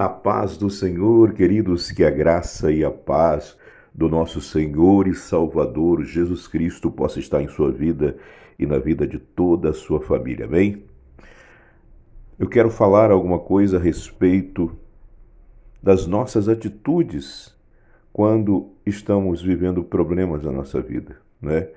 A paz do Senhor, queridos, que a graça e a paz do nosso Senhor e Salvador Jesus Cristo possa estar em sua vida e na vida de toda a sua família. Amém? Eu quero falar alguma coisa a respeito das nossas atitudes quando estamos vivendo problemas na nossa vida, né?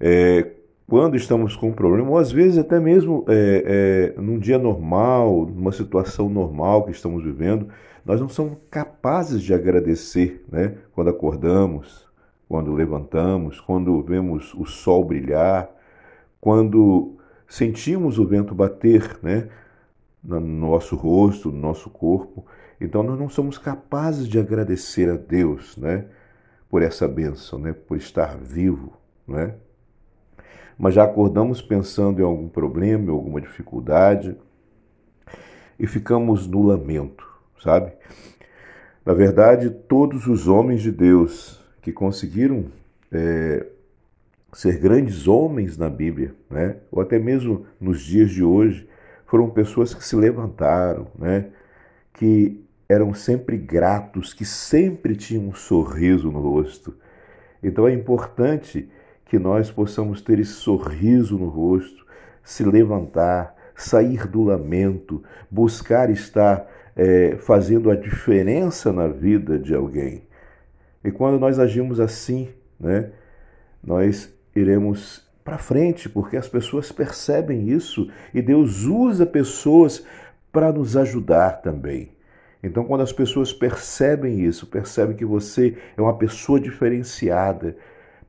É, quando estamos com um problema, ou às vezes até mesmo é, é, num dia normal, numa situação normal que estamos vivendo, nós não somos capazes de agradecer né? quando acordamos, quando levantamos, quando vemos o sol brilhar, quando sentimos o vento bater né? no nosso rosto, no nosso corpo. Então nós não somos capazes de agradecer a Deus né? por essa bênção, né? por estar vivo. Né? Mas já acordamos pensando em algum problema, em alguma dificuldade e ficamos no lamento, sabe? Na verdade, todos os homens de Deus que conseguiram é, ser grandes homens na Bíblia, né? ou até mesmo nos dias de hoje, foram pessoas que se levantaram, né? que eram sempre gratos, que sempre tinham um sorriso no rosto. Então é importante que nós possamos ter esse sorriso no rosto, se levantar, sair do lamento, buscar estar é, fazendo a diferença na vida de alguém. E quando nós agimos assim, né, nós iremos para frente, porque as pessoas percebem isso e Deus usa pessoas para nos ajudar também. Então, quando as pessoas percebem isso, percebem que você é uma pessoa diferenciada,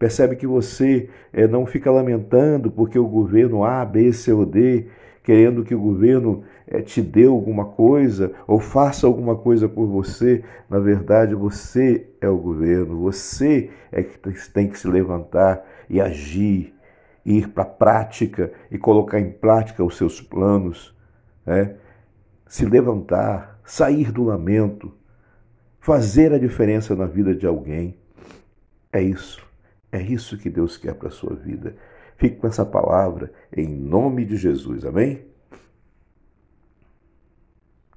Percebe que você é, não fica lamentando porque o governo A, B, C ou D, querendo que o governo é, te dê alguma coisa ou faça alguma coisa por você. Na verdade, você é o governo, você é que tem que se levantar e agir, ir para a prática e colocar em prática os seus planos. Né? Se levantar, sair do lamento, fazer a diferença na vida de alguém. É isso. É isso que Deus quer para a sua vida. Fique com essa palavra em nome de Jesus. Amém?